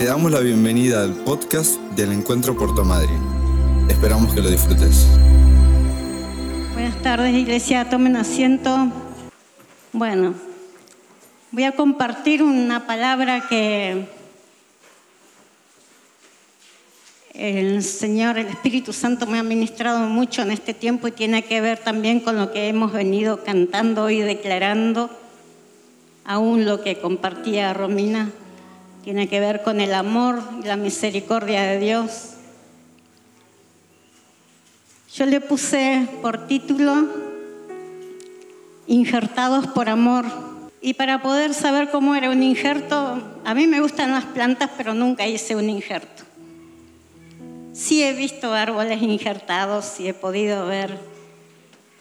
Te damos la bienvenida al podcast del Encuentro Puerto Madryn. Esperamos que lo disfrutes. Buenas tardes, iglesia. Tomen asiento. Bueno, voy a compartir una palabra que el Señor, el Espíritu Santo me ha ministrado mucho en este tiempo y tiene que ver también con lo que hemos venido cantando y declarando, aún lo que compartía Romina tiene que ver con el amor y la misericordia de Dios. Yo le puse por título Injertados por amor. Y para poder saber cómo era un injerto, a mí me gustan las plantas, pero nunca hice un injerto. Sí he visto árboles injertados y he podido ver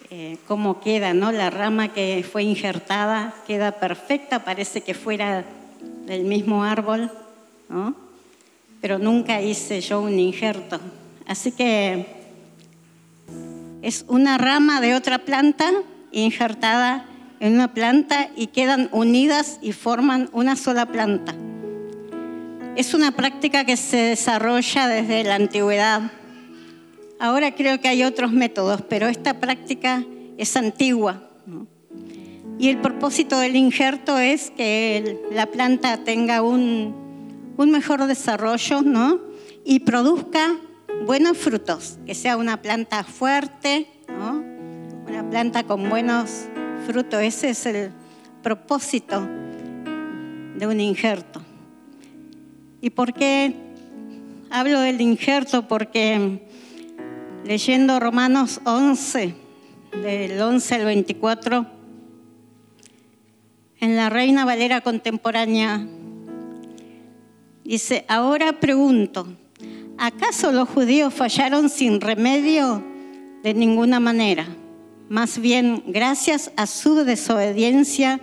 eh, cómo queda, ¿no? La rama que fue injertada queda perfecta, parece que fuera del mismo árbol, ¿no? pero nunca hice yo un injerto. Así que es una rama de otra planta injertada en una planta y quedan unidas y forman una sola planta. Es una práctica que se desarrolla desde la antigüedad. Ahora creo que hay otros métodos, pero esta práctica es antigua. Y el propósito del injerto es que la planta tenga un, mejor desarrollo ¿no? y produzca buenos frutos, que sea una planta fuerte, ¿no? una planta con buenos frutos. Ese es el propósito de un injerto. ¿Y por qué hablo del injerto? Porque leyendo Romanos 11, del 11 al 24, en la Reina Valera contemporánea. Dice, ahora pregunto, ¿acaso los judíos fallaron sin remedio? De ninguna manera. Más bien, gracias a su desobediencia,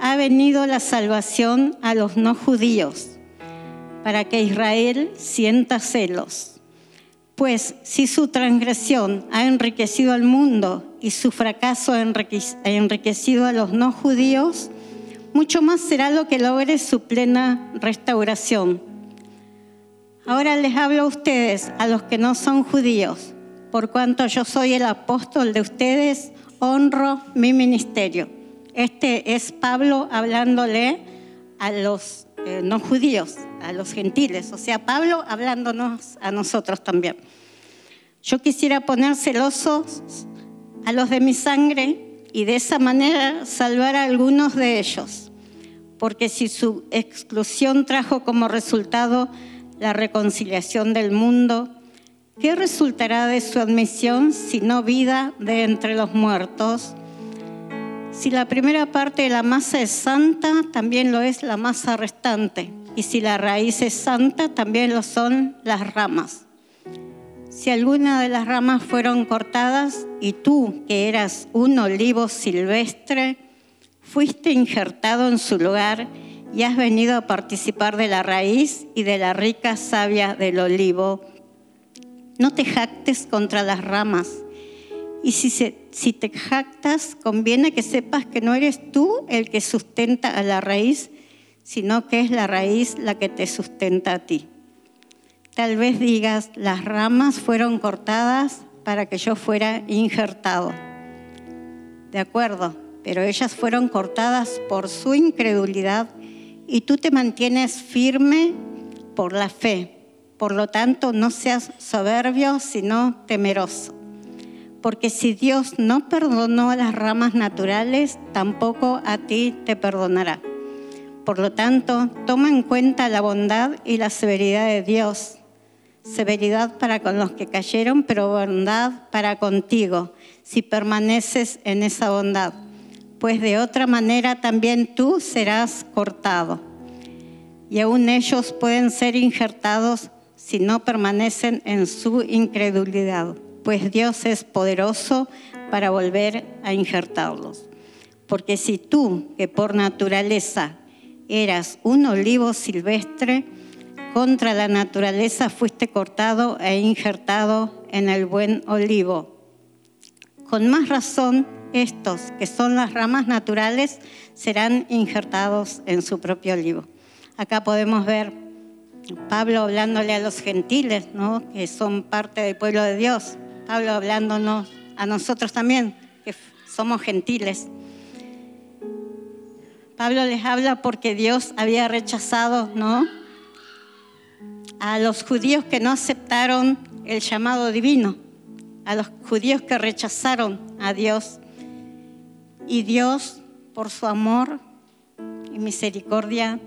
ha venido la salvación a los no judíos, para que Israel sienta celos. Pues si su transgresión ha enriquecido al mundo y su fracaso ha enriquecido a los no judíos, mucho más será lo que logre su plena restauración. Ahora les hablo a ustedes, a los que no son judíos, por cuanto yo soy el apóstol de ustedes, honro mi ministerio. Este es Pablo hablándole a los eh, no judíos, a los gentiles, o sea, Pablo hablándonos a nosotros también. Yo quisiera poner celosos a los de mi sangre y de esa manera salvar a algunos de ellos, porque si su exclusión trajo como resultado la reconciliación del mundo, ¿qué resultará de su admisión si no vida de entre los muertos? Si la primera parte de la masa es santa, también lo es la masa restante. Y si la raíz es santa, también lo son las ramas. Si alguna de las ramas fueron cortadas y tú, que eras un olivo silvestre, fuiste injertado en su lugar y has venido a participar de la raíz y de la rica savia del olivo, no te jactes contra las ramas. Y si, te jactas, conviene que sepas que no eres tú el que sustenta a la raíz, sino que es la raíz la que te sustenta a ti. Tal vez digas, las ramas fueron cortadas para que yo fuera injertado. De acuerdo, pero ellas fueron cortadas por su incredulidad y tú te mantienes firme por la fe. Por lo tanto, no seas soberbio, sino temeroso. Porque si Dios no perdonó a las ramas naturales, tampoco a ti te perdonará. Por lo tanto, toma en cuenta la bondad y la severidad de Dios severidad para con los que cayeron, pero bondad para contigo, si permaneces en esa bondad, pues de otra manera también tú serás cortado. Y aún ellos pueden ser injertados si no permanecen en su incredulidad, pues Dios es poderoso para volver a injertarlos. Porque si tú, que por naturaleza eras un olivo silvestre, contra la naturaleza fuiste cortado e injertado en el buen olivo. Con más razón, estos, que son las ramas naturales, serán injertados en su propio olivo. Acá podemos ver Pablo hablándole a los gentiles, ¿no? que son parte del pueblo de Dios. Pablo hablándonos a nosotros también, que somos gentiles. Pablo les habla porque Dios había rechazado, ¿no? A los judíos que no aceptaron el llamado divino, a los judíos que rechazaron a Dios. Y Dios, por su amor y misericordia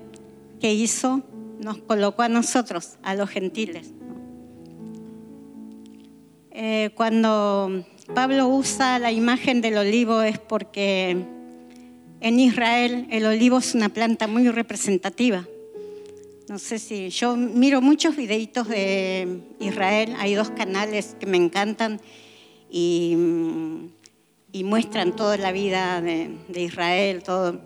que hizo, nos colocó a nosotros, a los gentiles. Eh, cuando Pablo usa la imagen del olivo es porque en Israel el olivo es una planta muy representativa. No sé si yo miro muchos videitos de Israel, hay dos canales que me encantan y, muestran toda la vida de, Israel, todo.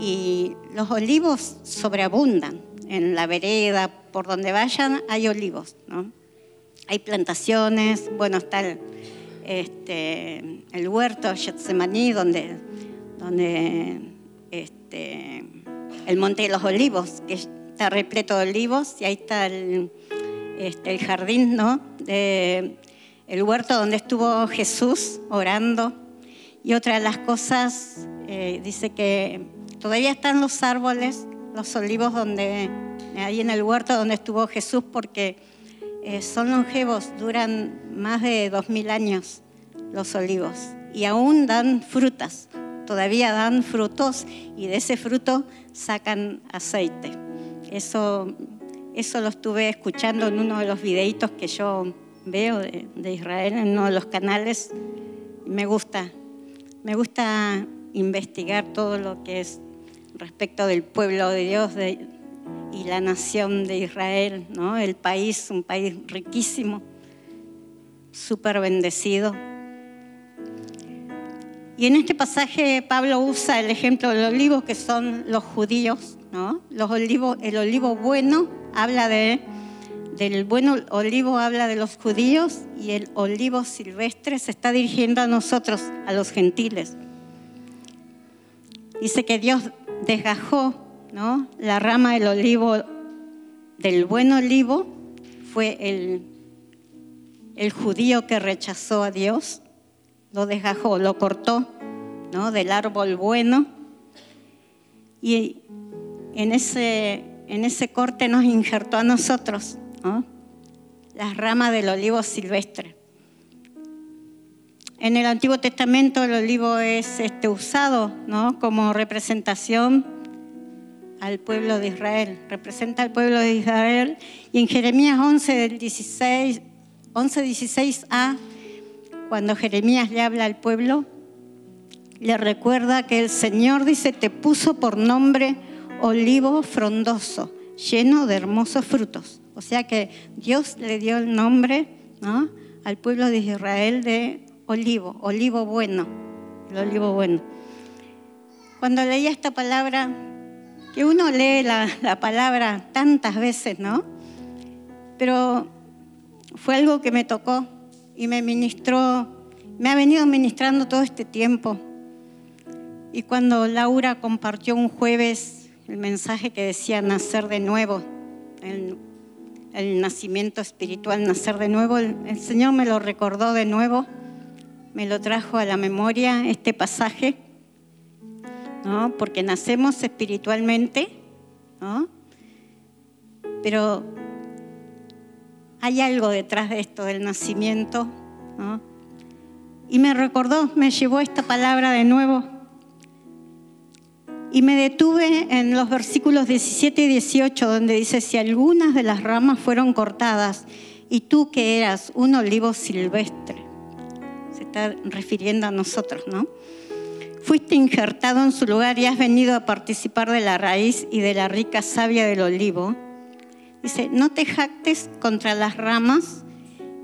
Y los olivos sobreabundan en la vereda, por donde vayan, hay olivos, ¿no? Hay plantaciones, bueno, está el, este, huerto Getsemaní, donde, donde este, el Monte de los Olivos, que está repleto de olivos, y ahí está el, este, el jardín, ¿no? De, el huerto donde estuvo Jesús orando. Y otra de las cosas, eh, dice que todavía están los árboles los olivos donde, ahí en el huerto donde estuvo Jesús, porque eh, son longevos, duran más de dos mil años los olivos y aún dan frutas, todavía dan frutos y de ese fruto sacan aceite. Eso, eso lo estuve escuchando en uno de los videitos que yo veo de, Israel, en uno de los canales. Me gusta, me gusta investigar todo lo que es respecto del pueblo de Dios y la nación de Israel, ¿no? el país, un país riquísimo, súper bendecido. Y en este pasaje Pablo usa el ejemplo del olivo, que son los judíos. ¿No? Los olivos, el olivo bueno habla de, del olivo habla de los judíos y el olivo silvestre se está dirigiendo a nosotros, a los gentiles. Dice que Dios desgajó ¿no? la rama del olivo, del buen olivo, fue el, el judío que rechazó a Dios, lo desgajó, lo cortó ¿no? del árbol bueno y en ese, en ese corte nos injertó a nosotros ¿no? las ramas del olivo silvestre. En el Antiguo Testamento el olivo es este, usado ¿no? como representación al pueblo de Israel, representa al pueblo de Israel. Y en Jeremías 11, del 16, 11, 16a, cuando Jeremías le habla al pueblo, le recuerda que el Señor dice, te puso por nombre olivo frondoso, lleno de hermosos frutos. O sea que Dios le dio el nombre ¿no? al pueblo de Israel de olivo, olivo bueno, el olivo bueno. Cuando leía esta palabra, que uno lee la, palabra tantas veces, ¿no? Pero fue algo que me tocó y me ministró, me ha venido ministrando todo este tiempo. Y cuando Laura compartió un jueves el mensaje que decía nacer de nuevo, el, nacimiento espiritual, nacer de nuevo, el Señor me lo recordó de nuevo me lo trajo a la memoria este pasaje, ¿no? porque nacemos espiritualmente, ¿no? pero hay algo detrás de esto del nacimiento. ¿no? Y me recordó, me llevó esta palabra de nuevo. Y me detuve en los versículos 17 y 18, donde dice, si algunas de las ramas fueron cortadas, y tú que eras un olivo silvestre, está refiriendo a nosotros, ¿no? Fuiste injertado en su lugar y has venido a participar de la raíz y de la rica savia del olivo. Dice, no te jactes contra las ramas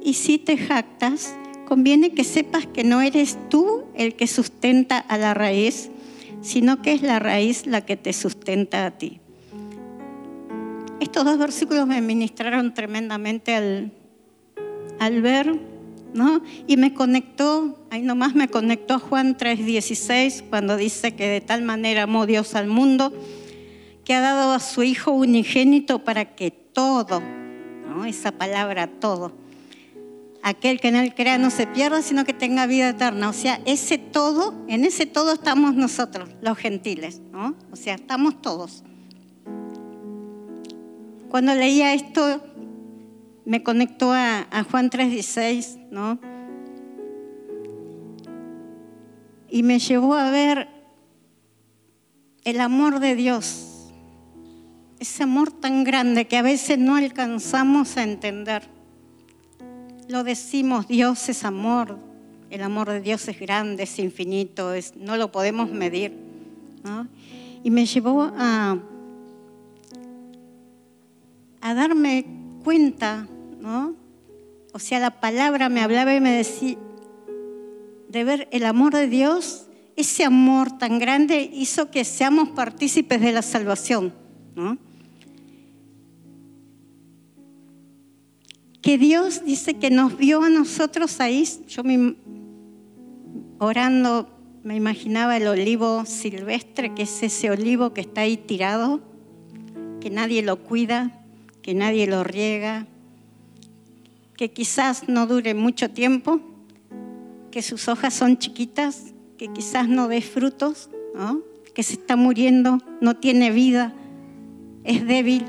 y si te jactas, conviene que sepas que no eres tú el que sustenta a la raíz, sino que es la raíz la que te sustenta a ti. Estos dos versículos me ministraron tremendamente al, al ver y me conectó, ahí nomás me conectó Juan 3:16 cuando dice que de tal manera amó Dios al mundo que ha dado a su Hijo unigénito para que todo, ¿no? esa palabra todo. Aquel que en él crea no se pierda, sino que tenga vida eterna. O sea, ese todo, en ese todo estamos nosotros, los gentiles, ¿no? O sea, estamos todos. Cuando leía esto, me conectó a, a Juan 3:16, ¿no? Y me llevó a ver el amor de Dios ese amor tan grande que a veces no alcanzamos a entender. Lo decimos, Dios es amor, el amor de Dios es grande, es infinito, es, no lo podemos medir. Y me llevó a, a darme cuenta, ¿no? o sea, la palabra me hablaba y me decía, de ver el amor de Dios, ese amor tan grande hizo que seamos partícipes de la salvación. ¿no? Que Dios dice que nos vio a nosotros ahí. Yo me, orando me imaginaba el olivo silvestre, que es ese olivo que está ahí tirado, que nadie lo cuida, que nadie lo riega, que quizás no dure mucho tiempo, que sus hojas son chiquitas, que quizás no dé frutos, que se está muriendo, no tiene vida, es débil.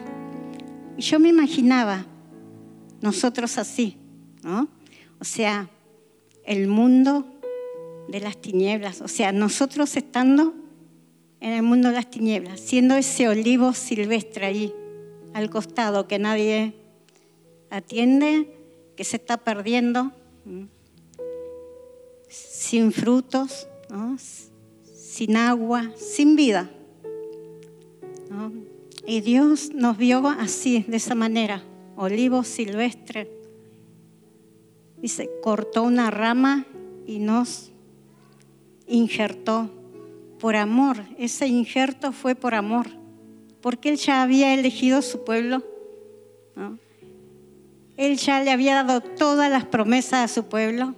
Y yo me imaginaba nosotros así, ¿no? O sea, el mundo de las tinieblas, o sea, nosotros estando en el mundo de las tinieblas, siendo ese olivo silvestre ahí al costado que nadie atiende, que se está perdiendo, sin frutos, sin agua, sin vida. Y Dios nos vio así, de esa manera olivo silvestre. Dice, cortó una rama y nos injertó por amor. Ese injerto fue por amor, porque Él ya había elegido su pueblo. Él ya le había dado todas las promesas a su pueblo.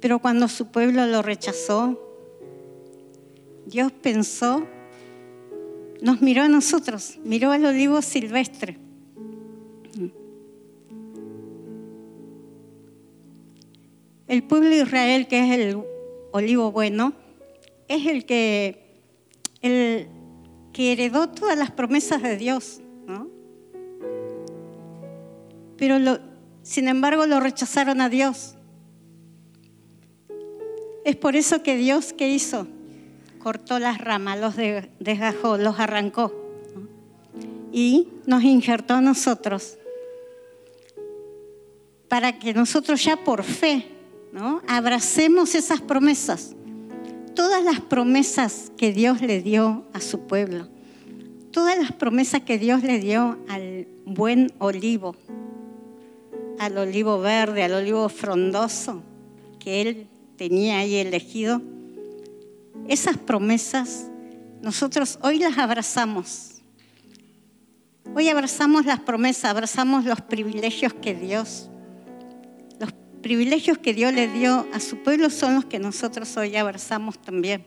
Pero cuando su pueblo lo rechazó, Dios pensó, nos miró a nosotros, miró al olivo silvestre El pueblo de Israel, que es el olivo bueno, es el que, heredó todas las promesas de Dios, ¿no? Pero sin embargo lo rechazaron a Dios. Es por eso que Dios, ¿qué hizo? Cortó las ramas, los desgajó, los arrancó y nos injertó a nosotros para que nosotros ya por fe ¿no? Abracemos esas promesas. Todas las promesas que Dios le dio a su pueblo. Todas las promesas que Dios le dio al buen olivo, al olivo verde, al olivo frondoso que Él tenía ahí elegido. Esas promesas nosotros hoy las abrazamos. Hoy abrazamos las promesas, abrazamos los privilegios que Dios privilegios que Dios le dio a su pueblo son los que nosotros hoy abrazamos también.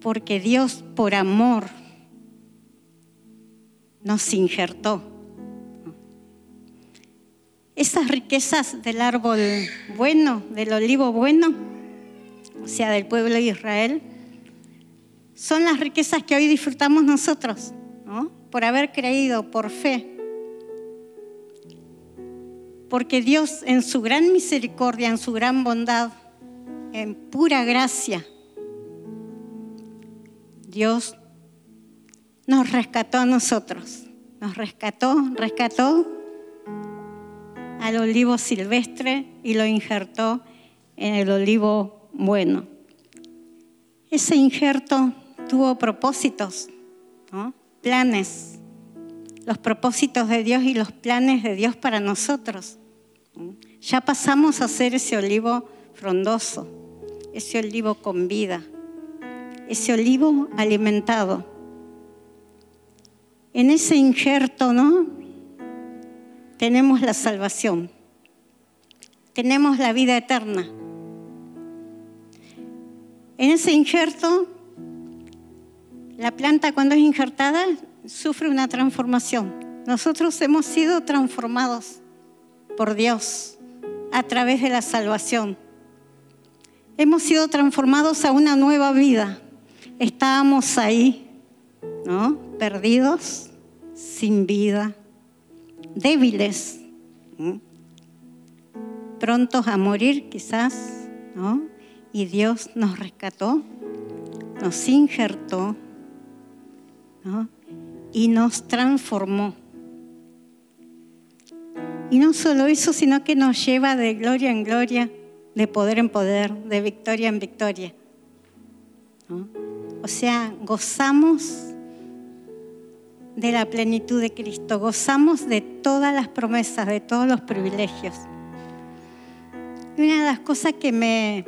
Porque Dios por amor nos injertó. Esas riquezas del árbol bueno, del olivo bueno, o sea, del pueblo de Israel, son las riquezas que hoy disfrutamos nosotros, por haber creído, por fe porque Dios en su gran misericordia, en su gran bondad, en pura gracia, Dios nos rescató a nosotros, nos rescató, rescató al olivo silvestre y lo injertó en el olivo bueno. Ese injerto tuvo propósitos, planes, los propósitos de Dios y los planes de Dios para nosotros. Ya pasamos a ser ese olivo frondoso, ese olivo con vida, ese olivo alimentado. En ese injerto, ¿no? Tenemos la salvación, tenemos la vida eterna. En ese injerto, la planta cuando es injertada sufre una transformación. Nosotros hemos sido transformados por Dios a través de la salvación. Hemos sido transformados a una nueva vida. Estábamos ahí, ¿no? Perdidos, sin vida, débiles, prontos a morir quizás, ¿no? Y Dios nos rescató, nos injertó. Y nos transformó. Y no solo eso, sino que nos lleva de gloria en gloria, de poder en poder, de victoria en victoria. O sea, gozamos de la plenitud de Cristo, gozamos de todas las promesas, de todos los privilegios. Y una de las cosas que me,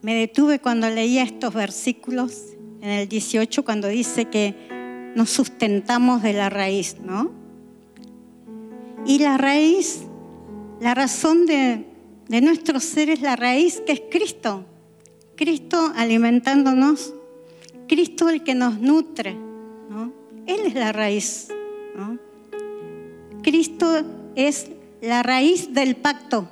me detuve cuando leía estos versículos, en el 18, cuando dice que nos sustentamos de la raíz, ¿no? Y la raíz, la razón de, nuestro ser es la raíz que es Cristo. Cristo alimentándonos, Cristo el que nos nutre. Él es la raíz. Cristo es la raíz del pacto.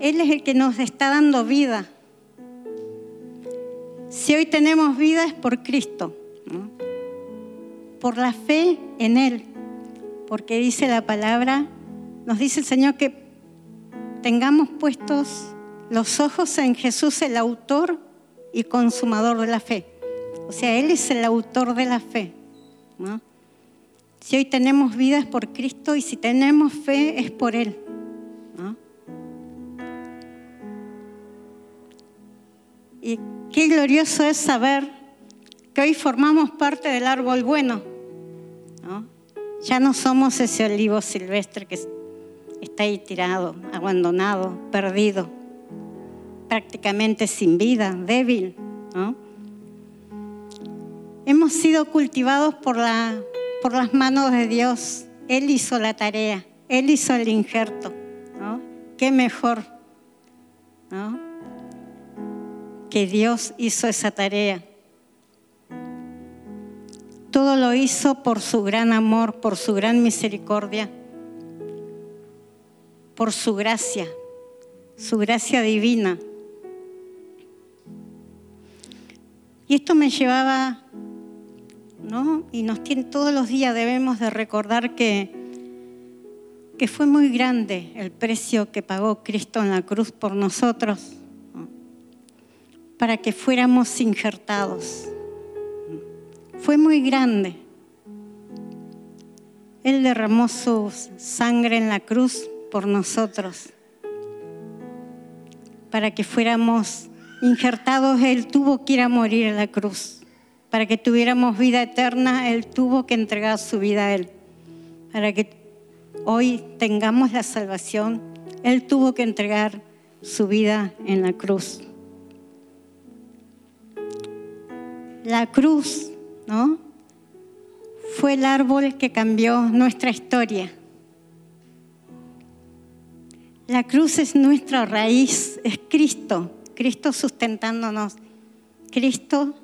Él es el que nos está dando vida. Si hoy tenemos vida es por Cristo por la fe en Él. Porque dice la palabra, nos dice el Señor que tengamos puestos los ojos en Jesús, el autor y consumador de la fe. O sea, Él es el autor de la fe. Si hoy tenemos vida es por Cristo y si tenemos fe es por Él. Y qué glorioso es saber que hoy formamos parte del árbol bueno. Ya no somos ese olivo silvestre que está ahí tirado, abandonado, perdido, prácticamente sin vida, débil. Hemos sido cultivados por, la, por las manos de Dios. Él hizo la tarea, Él hizo el injerto. ¿Qué mejor? Que Dios hizo esa tarea. Todo lo hizo por su gran amor, por su gran misericordia, por su gracia, su gracia divina. Y esto me llevaba, ¿no? Y nos tiene todos los días debemos de recordar que que fue muy grande el precio que pagó Cristo en la cruz por nosotros, para que fuéramos injertados fue muy grande. Él derramó su sangre en la cruz por nosotros. Para que fuéramos injertados, Él tuvo que ir a morir en la cruz. Para que tuviéramos vida eterna, Él tuvo que entregar su vida a Él. Para que hoy tengamos la salvación, Él tuvo que entregar su vida en la cruz. La cruz ¿no? Fue el árbol que cambió nuestra historia. La cruz es nuestra raíz, es Cristo, Cristo sustentándonos, Cristo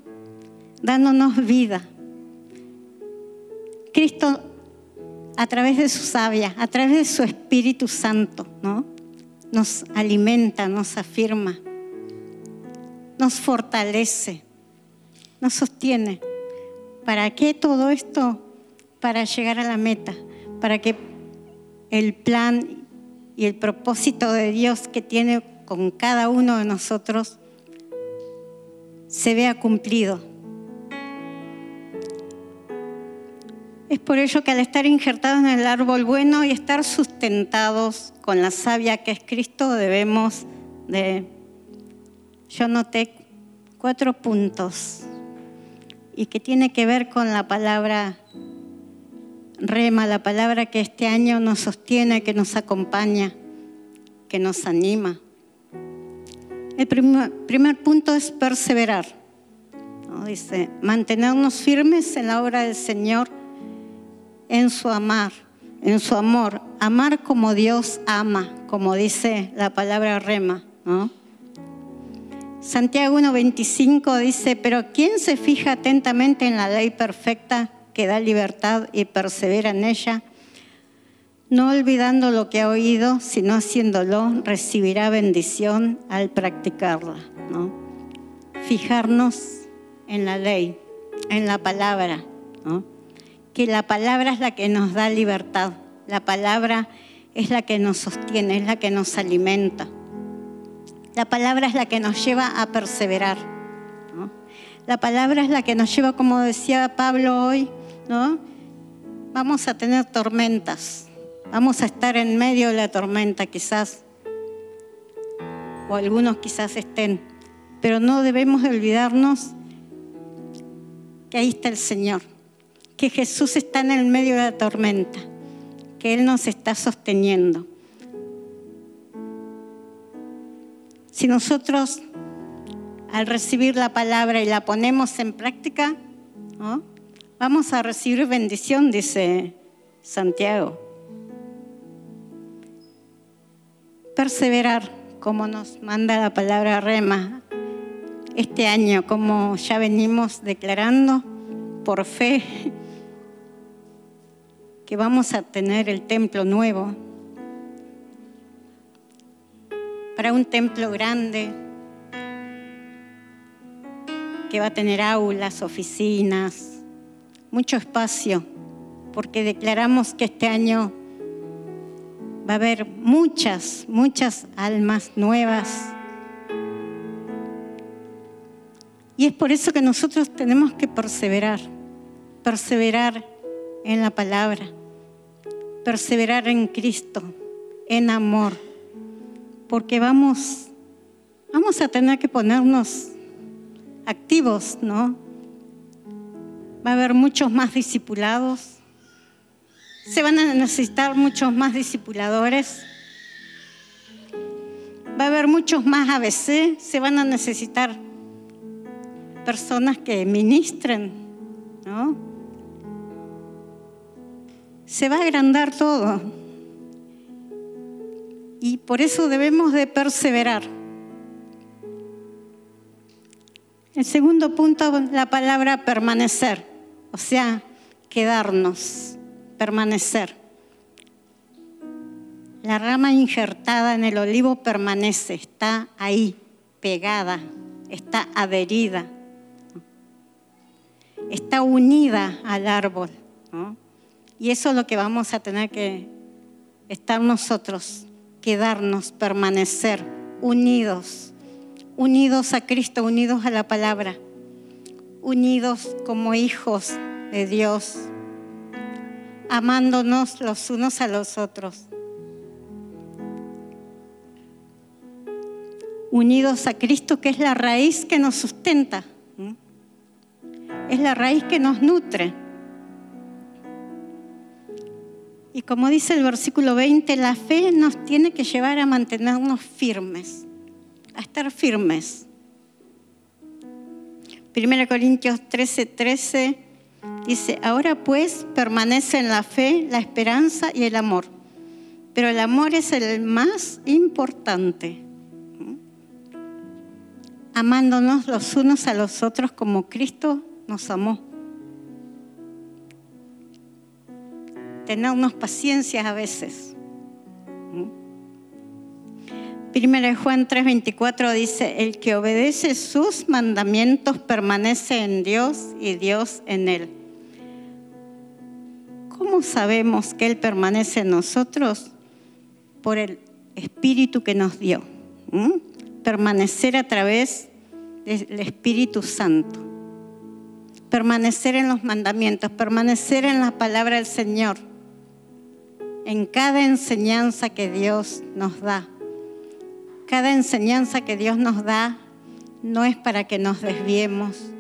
dándonos vida. Cristo a través de su savia, a través de su Espíritu Santo, ¿no? Nos alimenta, nos afirma, nos fortalece, nos sostiene. ¿Para qué todo esto? Para llegar a la meta, para que el plan y el propósito de Dios que tiene con cada uno de nosotros se vea cumplido. Es por ello que al estar injertados en el árbol bueno y estar sustentados con la savia que es Cristo, debemos de... Yo noté cuatro puntos y que tiene que ver con la palabra rema, la palabra que este año nos sostiene, que nos acompaña, que nos anima. El primer, punto es perseverar. Dice, mantenernos firmes en la obra del Señor, en su amar, en su amor. Amar como Dios ama, como dice la palabra rema. Santiago 1.25 dice, pero ¿quién se fija atentamente en la ley perfecta que da libertad y persevera en ella? No olvidando lo que ha oído, sino haciéndolo, recibirá bendición al practicarla. ¿no? Fijarnos en la ley, en la palabra, que la palabra es la que nos da libertad, la palabra es la que nos sostiene, es la que nos alimenta. La palabra es la que nos lleva a perseverar. La palabra es la que nos lleva, como decía Pablo hoy, ¿no? Vamos a tener tormentas, vamos a estar en medio de la tormenta quizás, o algunos quizás estén, pero no debemos olvidarnos que ahí está el Señor, que Jesús está en el medio de la tormenta, que Él nos está sosteniendo. Si nosotros al recibir la palabra y la ponemos en práctica, vamos a recibir bendición, dice Santiago. Perseverar, como nos manda la palabra rema, este año, como ya venimos declarando por fe, que vamos a tener el templo nuevo, para un templo grande que va a tener aulas, oficinas, mucho espacio, porque declaramos que este año va a haber muchas, muchas almas nuevas. Y es por eso que nosotros tenemos que perseverar, perseverar en la palabra, perseverar en Cristo, en amor porque vamos, vamos a tener que ponernos activos, ¿no? Va a haber muchos más discipulados, se van a necesitar muchos más discipuladores, va a haber muchos más ABC, se van a necesitar personas que ministren, ¿no? Se va a agrandar todo. Y por eso debemos de perseverar. El segundo punto, la palabra permanecer, o sea, quedarnos, permanecer. La rama injertada en el olivo permanece, está ahí, pegada, está adherida, está unida al árbol. Y eso es lo que vamos a tener que estar nosotros quedarnos, permanecer unidos, unidos a Cristo, unidos a la palabra, unidos como hijos de Dios, amándonos los unos a los otros. Unidos a Cristo, que es la raíz que nos sustenta, es la raíz que nos nutre. Y como dice el versículo 20, la fe nos tiene que llevar a mantenernos firmes, a estar firmes. 1 Corintios 13, 13 dice, ahora pues permanece en la fe, la esperanza y el amor. Pero el amor es el más importante. Amándonos los unos a los otros como Cristo nos amó. Tenernos paciencia a veces. Primera de Juan 3:24 dice, el que obedece sus mandamientos permanece en Dios y Dios en él. ¿Cómo sabemos que Él permanece en nosotros? Por el Espíritu que nos dio. Permanecer a través del Espíritu Santo. Permanecer en los mandamientos, permanecer en la palabra del Señor en cada enseñanza que Dios nos da. Cada enseñanza que Dios nos da no es para que nos desviemos,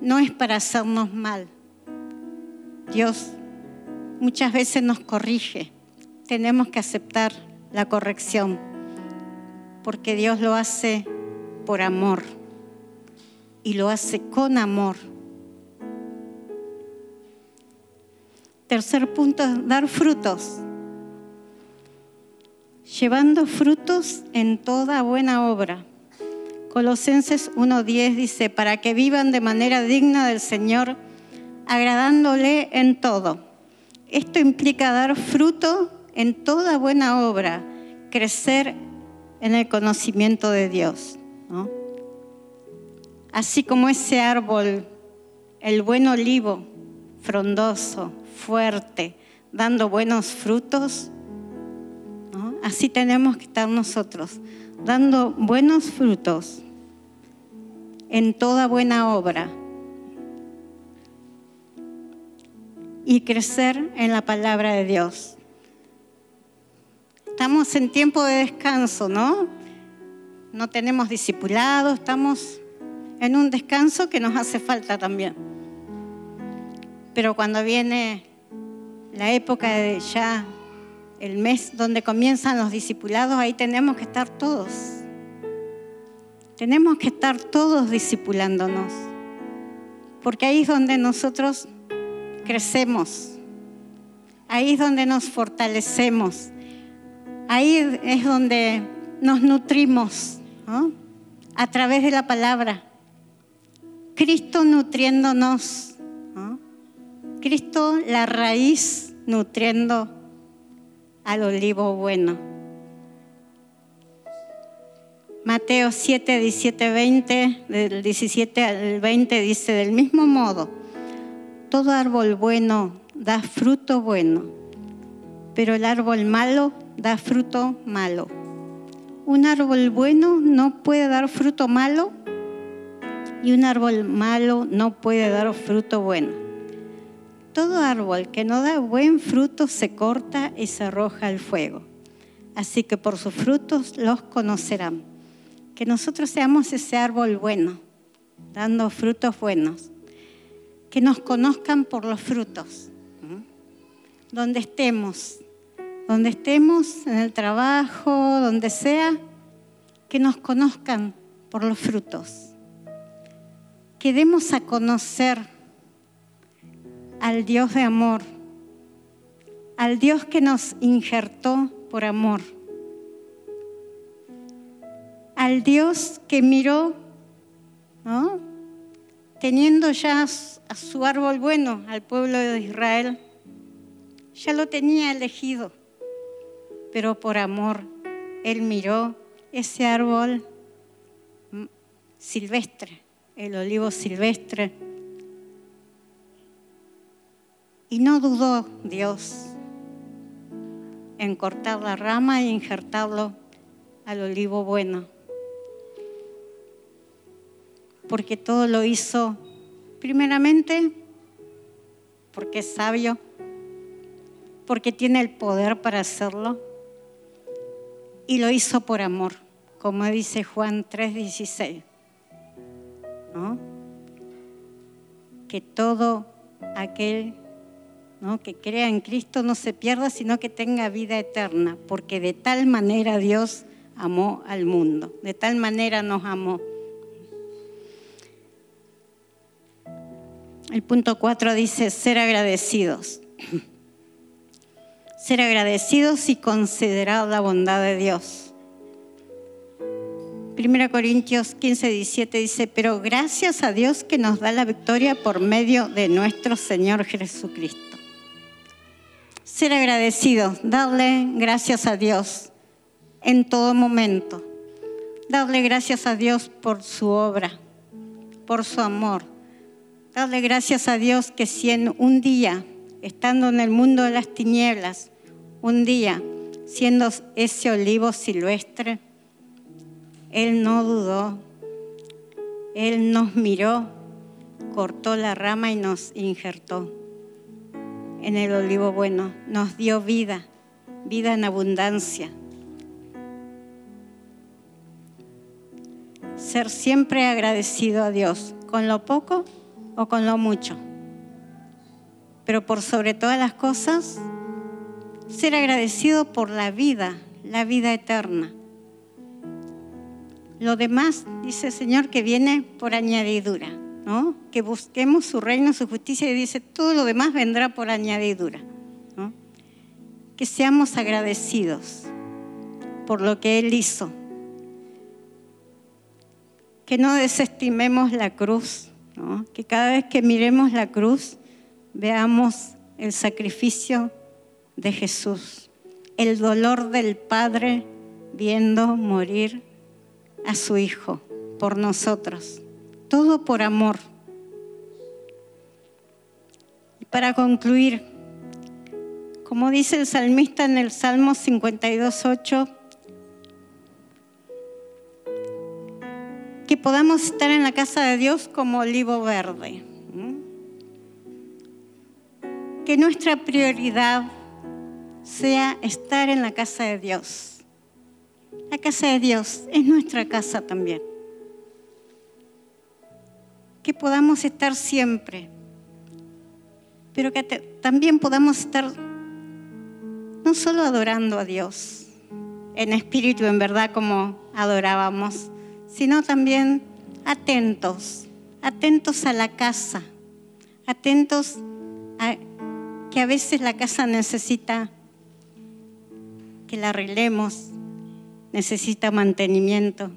no es para hacernos mal. Dios muchas veces nos corrige. Tenemos que aceptar la corrección, porque Dios lo hace por amor y lo hace con amor. Tercer punto, dar frutos. Llevando frutos en toda buena obra, Colosenses 1.10 dice, para que vivan de manera digna del Señor, agradándole en todo. Esto implica dar fruto en toda buena obra, crecer en el conocimiento de Dios. Así como ese árbol, el buen olivo, frondoso, fuerte, dando buenos frutos, así tenemos que estar nosotros, dando buenos frutos en toda buena obra y crecer en la palabra de Dios. Estamos en tiempo de descanso, ¿no? No tenemos discipulados, estamos en un descanso que nos hace falta también. Pero cuando viene la época de ya el mes donde comienzan los discipulados, ahí tenemos que estar todos. Tenemos que estar todos discipulándonos, porque ahí es donde nosotros crecemos, ahí es donde nos fortalecemos, ahí es donde nos nutrimos a través de la palabra. Cristo nutriéndonos, Cristo la raíz nutriendo al olivo bueno. Mateo 7, 17, 20, del 17 al 20 dice, del mismo modo, todo árbol bueno da fruto bueno, pero el árbol malo da fruto malo. Un árbol bueno no puede dar fruto malo y un árbol malo no puede dar fruto bueno. Todo árbol que no da buen fruto se corta y se arroja al fuego. Así que por sus frutos los conocerán. Que nosotros seamos ese árbol bueno, dando frutos buenos. Que nos conozcan por los frutos. Donde estemos, donde estemos, en el trabajo, donde sea, que nos conozcan por los frutos. Que demos a conocer al Dios de amor, al Dios que nos injertó por amor, al Dios que miró, teniendo ya su árbol bueno, al pueblo de Israel, ya lo tenía elegido, pero por amor Él miró ese árbol silvestre, el olivo silvestre, y no dudó Dios en cortar la rama e injertarlo al olivo bueno. Porque todo lo hizo primeramente porque es sabio, porque tiene el poder para hacerlo y lo hizo por amor, como dice Juan 3:16. ¿no? Que todo aquel que crea en Cristo no se pierda, sino que tenga vida eterna, porque de tal manera Dios amó al mundo, de tal manera nos amó. El punto 4 dice ser agradecidos. Ser agradecidos y considerar la bondad de Dios. 1 Corintios 15, 17 dice, pero gracias a Dios que nos da la victoria por medio de nuestro Señor Jesucristo ser agradecido, darle gracias a Dios en todo momento. Darle gracias a Dios por su obra, por su amor. Darle gracias a Dios que si en un día, estando en el mundo de las tinieblas, un día, siendo ese olivo silvestre, Él no dudó, Él nos miró, cortó la rama y nos injertó en el olivo bueno, nos dio vida, vida en abundancia. Ser siempre agradecido a Dios, con lo poco o con lo mucho. Pero por sobre todas las cosas, ser agradecido por la vida, la vida eterna. Lo demás, dice el Señor, que viene por añadidura que busquemos su reino, su justicia y dice, todo lo demás vendrá por añadidura. Que seamos agradecidos por lo que Él hizo. que no desestimemos la cruz, que cada vez que miremos la cruz veamos el sacrificio de Jesús, el dolor del Padre viendo morir a su Hijo por nosotros, todo por amor. Y para concluir, como dice el salmista en el Salmo 52.8, que podamos estar en la casa de Dios como olivo verde. Que nuestra prioridad sea estar en la casa de Dios. La casa de Dios es nuestra casa también. Que podamos estar siempre, pero que también podamos estar no solo adorando a Dios en espíritu, en verdad, como adorábamos, sino también atentos, atentos a la casa, atentos a que a veces la casa necesita que la arreglemos, necesita mantenimiento.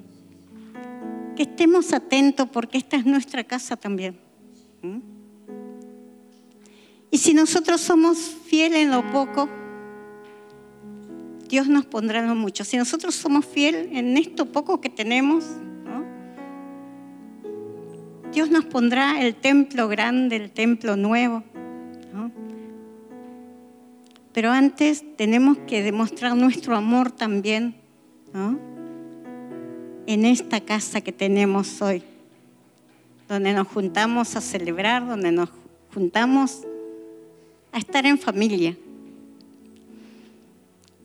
Que estemos atentos porque esta es nuestra casa también. Y si nosotros somos fieles en lo poco, Dios nos pondrá lo mucho. Si nosotros somos fieles en esto poco que tenemos, Dios nos pondrá el templo grande, el templo nuevo. Pero antes tenemos que demostrar nuestro amor también en esta casa que tenemos hoy, donde nos juntamos a celebrar, donde nos juntamos a estar en familia.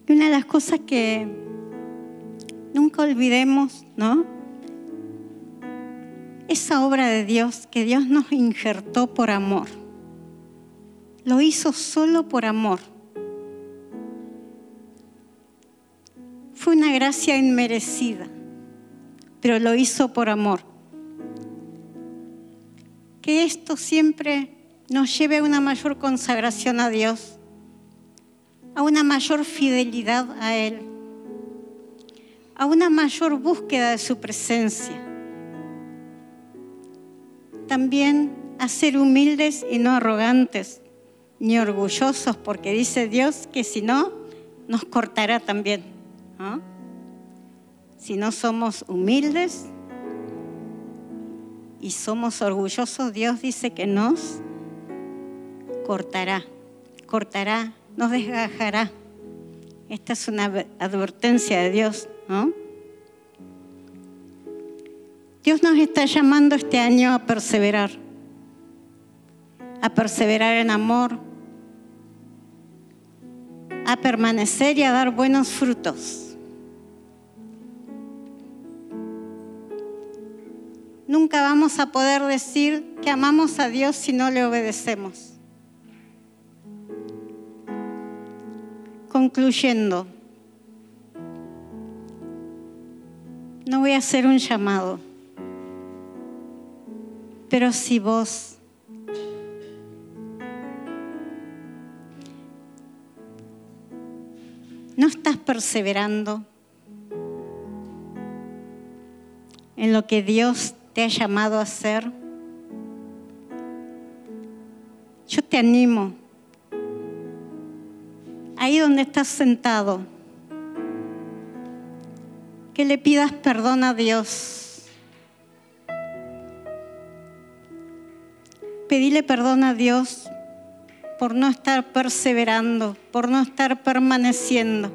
Y una de las cosas que nunca olvidemos, ¿no? esa obra de Dios que Dios nos injertó por amor. Lo hizo solo por amor. Fue una gracia inmerecida, pero lo hizo por amor. Que esto siempre nos lleve a una mayor consagración a Dios, a una mayor fidelidad a Él, a una mayor búsqueda de su presencia también a ser humildes y no arrogantes ni orgullosos, porque dice Dios que si no, nos cortará también. Si no somos humildes y somos orgullosos, Dios dice que nos cortará, cortará, nos desgajará. Esta es una advertencia de Dios, ¿no? Dios nos está llamando este año a perseverar, a perseverar en amor, a permanecer y a dar buenos frutos. Vamos a poder decir que amamos a Dios si no le obedecemos. Concluyendo, no voy a hacer un llamado. Pero si vos no estás perseverando en lo que Dios te ha llamado a hacer, yo te animo, ahí donde estás sentado, que le pidas perdón a Dios Pedile perdón a Dios por no estar perseverando, por no estar permaneciendo,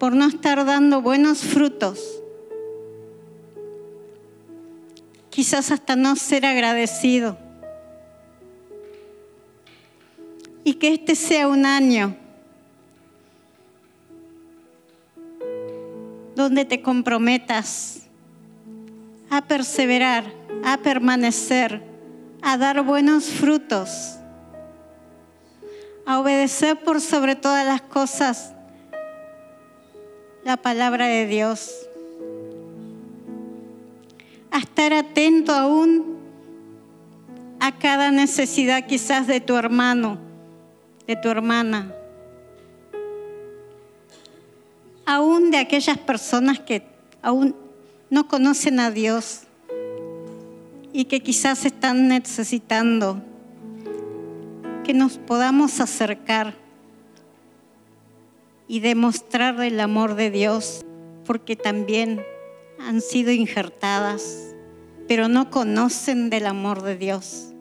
por no estar dando buenos frutos. Quizás hasta no ser agradecido. Y que este sea un año donde te comprometas a perseverar, a permanecer a dar buenos frutos, a obedecer por sobre todas las cosas la palabra de Dios, a estar atento aún a cada necesidad quizás de tu hermano, de tu hermana, aún de aquellas personas que aún no conocen a Dios y que quizás están necesitando que nos podamos acercar y demostrar el amor de Dios, porque también han sido injertadas, pero no conocen del amor de Dios.